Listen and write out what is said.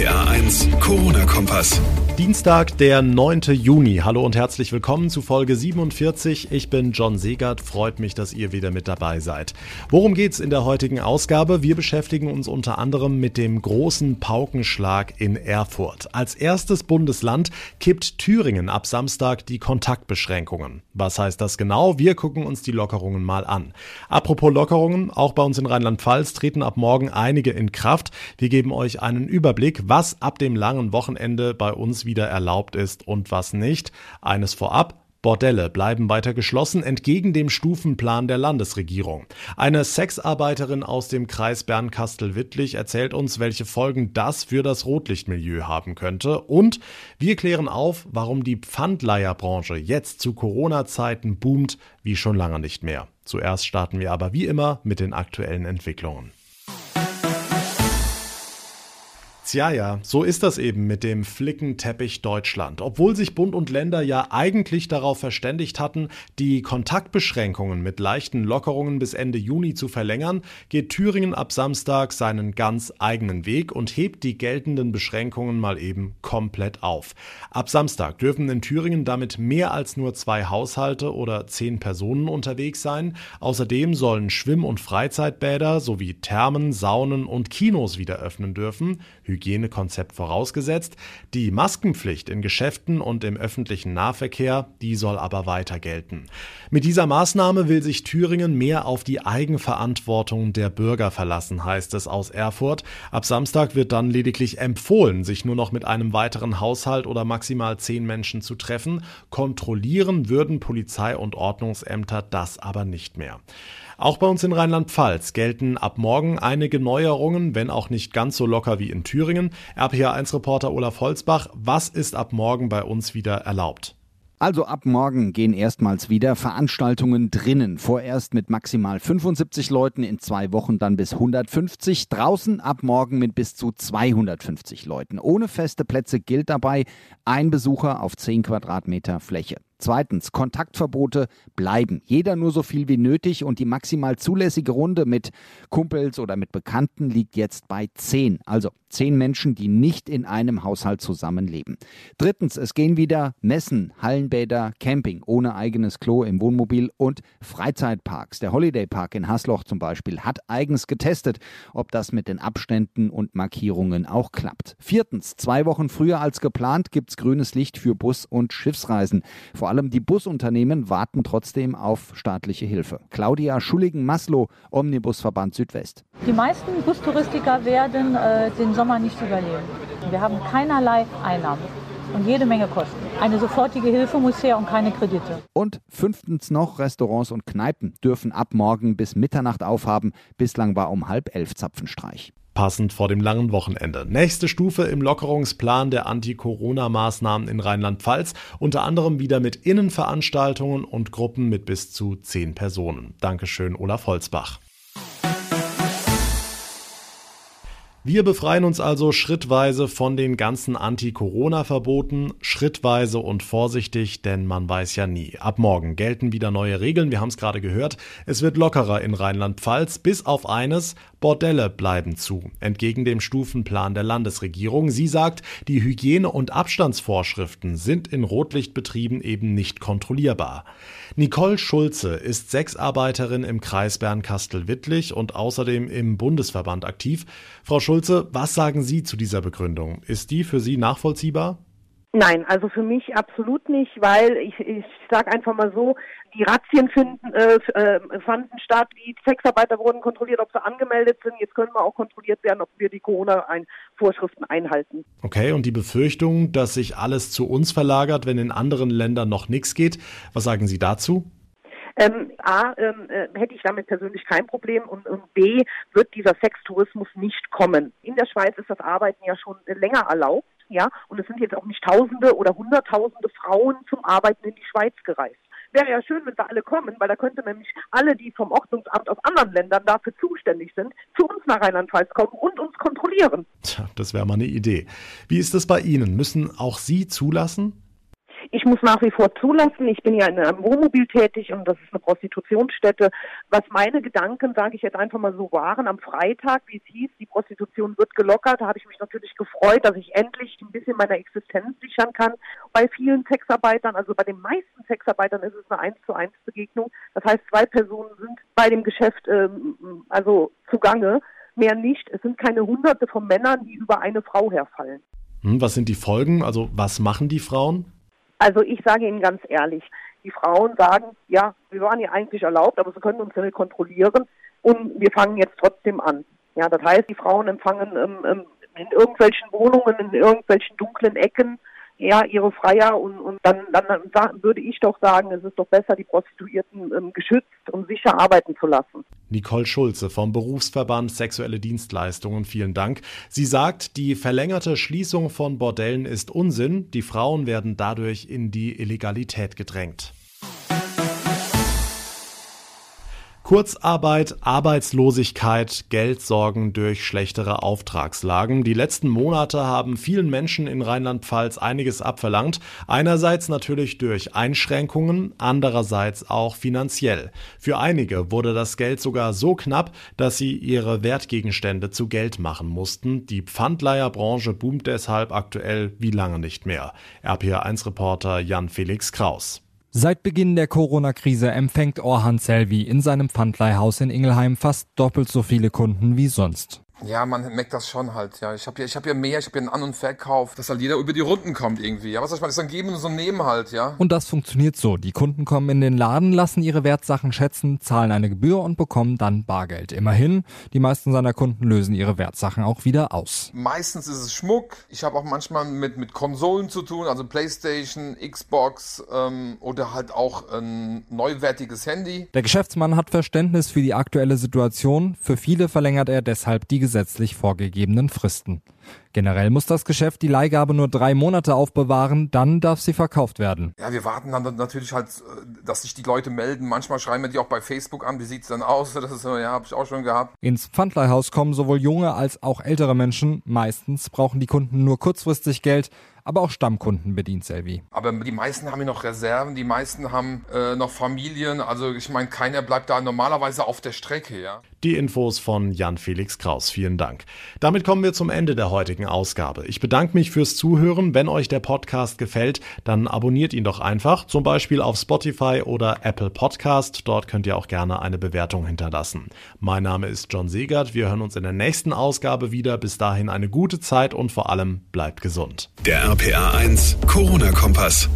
RPA1 Corona-Kompass. Dienstag, der 9. Juni. Hallo und herzlich willkommen zu Folge 47. Ich bin John Segert. Freut mich, dass ihr wieder mit dabei seid. Worum geht's in der heutigen Ausgabe? Wir beschäftigen uns unter anderem mit dem großen Paukenschlag in Erfurt. Als erstes Bundesland kippt Thüringen ab Samstag die Kontaktbeschränkungen. Was heißt das genau? Wir gucken uns die Lockerungen mal an. Apropos Lockerungen, auch bei uns in Rheinland-Pfalz treten ab morgen einige in Kraft. Wir geben euch einen Überblick, was ab dem langen Wochenende bei uns wieder erlaubt ist und was nicht. Eines vorab, Bordelle bleiben weiter geschlossen, entgegen dem Stufenplan der Landesregierung. Eine Sexarbeiterin aus dem Kreis Bernkastel-Wittlich erzählt uns, welche Folgen das für das Rotlichtmilieu haben könnte. Und wir klären auf, warum die Pfandleiherbranche jetzt zu Corona-Zeiten boomt wie schon lange nicht mehr. Zuerst starten wir aber wie immer mit den aktuellen Entwicklungen. Tja, ja, so ist das eben mit dem Flickenteppich Deutschland. Obwohl sich Bund und Länder ja eigentlich darauf verständigt hatten, die Kontaktbeschränkungen mit leichten Lockerungen bis Ende Juni zu verlängern, geht Thüringen ab Samstag seinen ganz eigenen Weg und hebt die geltenden Beschränkungen mal eben komplett auf. Ab Samstag dürfen in Thüringen damit mehr als nur zwei Haushalte oder zehn Personen unterwegs sein. Außerdem sollen Schwimm- und Freizeitbäder sowie Thermen, Saunen und Kinos wieder öffnen dürfen. Hygienekonzept vorausgesetzt. Die Maskenpflicht in Geschäften und im öffentlichen Nahverkehr, die soll aber weiter gelten. Mit dieser Maßnahme will sich Thüringen mehr auf die Eigenverantwortung der Bürger verlassen, heißt es aus Erfurt. Ab Samstag wird dann lediglich empfohlen, sich nur noch mit einem weiteren Haushalt oder maximal zehn Menschen zu treffen. Kontrollieren würden Polizei und Ordnungsämter das aber nicht mehr. Auch bei uns in Rheinland-Pfalz gelten ab morgen einige Neuerungen, wenn auch nicht ganz so locker wie in Thüringen. RPA1-Reporter Olaf Holzbach, was ist ab morgen bei uns wieder erlaubt? Also ab morgen gehen erstmals wieder Veranstaltungen drinnen. Vorerst mit maximal 75 Leuten, in zwei Wochen dann bis 150. Draußen ab morgen mit bis zu 250 Leuten. Ohne feste Plätze gilt dabei ein Besucher auf 10 Quadratmeter Fläche. Zweitens, Kontaktverbote bleiben. Jeder nur so viel wie nötig und die maximal zulässige Runde mit Kumpels oder mit Bekannten liegt jetzt bei zehn. Also zehn Menschen, die nicht in einem Haushalt zusammenleben. Drittens, es gehen wieder Messen, Hallenbäder, Camping ohne eigenes Klo im Wohnmobil und Freizeitparks. Der Holiday Park in Hasloch zum Beispiel hat eigens getestet, ob das mit den Abständen und Markierungen auch klappt. Viertens, zwei Wochen früher als geplant gibt's grünes Licht für Bus- und Schiffsreisen. Vor allem die Busunternehmen warten trotzdem auf staatliche Hilfe. Claudia Schulligen-Maslow, Omnibusverband Südwest. Die meisten Bustouristiker werden äh, den Sommer nicht überleben. Wir haben keinerlei Einnahmen und jede Menge Kosten. Eine sofortige Hilfe muss her und keine Kredite. Und fünftens noch, Restaurants und Kneipen dürfen ab morgen bis Mitternacht aufhaben. Bislang war um halb elf Zapfenstreich passend vor dem langen Wochenende. Nächste Stufe im Lockerungsplan der Anti-Corona-Maßnahmen in Rheinland-Pfalz, unter anderem wieder mit Innenveranstaltungen und Gruppen mit bis zu zehn Personen. Dankeschön, Olaf Holzbach. Wir befreien uns also schrittweise von den ganzen Anti-Corona-Verboten, schrittweise und vorsichtig, denn man weiß ja nie. Ab morgen gelten wieder neue Regeln, wir haben es gerade gehört. Es wird lockerer in Rheinland-Pfalz, bis auf eines, Bordelle bleiben zu, entgegen dem Stufenplan der Landesregierung. Sie sagt, die Hygiene- und Abstandsvorschriften sind in Rotlichtbetrieben eben nicht kontrollierbar. Nicole Schulze ist Sexarbeiterin im Kreis Bernkastel-Wittlich und außerdem im Bundesverband aktiv. Frau Schulze, was sagen Sie zu dieser Begründung? Ist die für Sie nachvollziehbar? Nein, also für mich absolut nicht, weil ich, ich sage einfach mal so, die Razzien finden, äh, äh, fanden statt, die Sexarbeiter wurden kontrolliert, ob sie angemeldet sind. Jetzt können wir auch kontrolliert werden, ob wir die Corona-Vorschriften einhalten. Okay, und die Befürchtung, dass sich alles zu uns verlagert, wenn in anderen Ländern noch nichts geht, was sagen Sie dazu? Ähm, A, ähm, äh, hätte ich damit persönlich kein Problem und, und, B, wird dieser Sextourismus nicht kommen. In der Schweiz ist das Arbeiten ja schon länger erlaubt, ja, und es sind jetzt auch nicht Tausende oder Hunderttausende Frauen zum Arbeiten in die Schweiz gereist. Wäre ja schön, wenn da alle kommen, weil da könnte nämlich alle, die vom Ordnungsamt aus anderen Ländern dafür zuständig sind, zu uns nach Rheinland-Pfalz kommen und uns kontrollieren. Tja, das wäre mal eine Idee. Wie ist das bei Ihnen? Müssen auch Sie zulassen? Ich muss nach wie vor zulassen, ich bin ja in einem Wohnmobil tätig und das ist eine Prostitutionsstätte. Was meine Gedanken, sage ich jetzt einfach mal so, waren am Freitag, wie es hieß, die Prostitution wird gelockert, da habe ich mich natürlich gefreut, dass ich endlich ein bisschen meiner Existenz sichern kann. Bei vielen Sexarbeitern, also bei den meisten Sexarbeitern ist es eine 1 zu 1 Begegnung. Das heißt, zwei Personen sind bei dem Geschäft ähm, also zugange, mehr nicht. Es sind keine hunderte von Männern, die über eine Frau herfallen. Hm, was sind die Folgen? Also was machen die Frauen? Also ich sage Ihnen ganz ehrlich, die Frauen sagen, ja, wir waren ja eigentlich erlaubt, aber sie können uns ja nicht kontrollieren und wir fangen jetzt trotzdem an. Ja, das heißt, die Frauen empfangen ähm, ähm in irgendwelchen Wohnungen, in irgendwelchen dunklen Ecken ja, ihre Freier und, und dann, dann, dann würde ich doch sagen, es ist doch besser, die Prostituierten ähm, geschützt und sicher arbeiten zu lassen. Nicole Schulze vom Berufsverband Sexuelle Dienstleistungen, vielen Dank. Sie sagt, die verlängerte Schließung von Bordellen ist Unsinn, die Frauen werden dadurch in die Illegalität gedrängt. Kurzarbeit, Arbeitslosigkeit, Geldsorgen durch schlechtere Auftragslagen. Die letzten Monate haben vielen Menschen in Rheinland-Pfalz einiges abverlangt. Einerseits natürlich durch Einschränkungen, andererseits auch finanziell. Für einige wurde das Geld sogar so knapp, dass sie ihre Wertgegenstände zu Geld machen mussten. Die Pfandleierbranche boomt deshalb aktuell wie lange nicht mehr. RPA1-Reporter Jan Felix Kraus. Seit Beginn der Corona-Krise empfängt Orhan Selvi in seinem Pfandleihhaus in Ingelheim fast doppelt so viele Kunden wie sonst. Ja, man merkt das schon halt, ja. Ich habe ja, ich hab ja mehr, ich habe ja einen An- und Verkauf, dass halt jeder über die Runden kommt irgendwie. Ja, was soll ich mal, das ist dann geben und so nehmen halt, ja. Und das funktioniert so. Die Kunden kommen in den Laden, lassen ihre Wertsachen schätzen, zahlen eine Gebühr und bekommen dann Bargeld. Immerhin, die meisten seiner Kunden lösen ihre Wertsachen auch wieder aus. Meistens ist es Schmuck. Ich habe auch manchmal mit, mit Konsolen zu tun, also Playstation, Xbox ähm, oder halt auch ein neuwertiges Handy. Der Geschäftsmann hat Verständnis für die aktuelle Situation. Für viele verlängert er deshalb die gesetzlich vorgegebenen Fristen. Generell muss das Geschäft die Leihgabe nur drei Monate aufbewahren, dann darf sie verkauft werden. Ja, wir warten dann natürlich halt, dass sich die Leute melden. Manchmal schreiben wir die auch bei Facebook an, wie sieht's dann aus? Das ist ja, habe ich auch schon gehabt. Ins Pfandleihhaus kommen sowohl junge als auch ältere Menschen. Meistens brauchen die Kunden nur kurzfristig Geld, aber auch Stammkunden bedient Selvi. Aber die meisten haben ja noch Reserven, die meisten haben äh, noch Familien. Also ich meine, keiner bleibt da normalerweise auf der Strecke, ja. Die Infos von Jan Felix Kraus. Vielen Dank. Damit kommen wir zum Ende der heutigen Ausgabe. Ich bedanke mich fürs Zuhören. Wenn euch der Podcast gefällt, dann abonniert ihn doch einfach, zum Beispiel auf Spotify oder Apple Podcast. Dort könnt ihr auch gerne eine Bewertung hinterlassen. Mein Name ist John Segert. Wir hören uns in der nächsten Ausgabe wieder. Bis dahin eine gute Zeit und vor allem bleibt gesund. Der RPA 1 Corona-Kompass.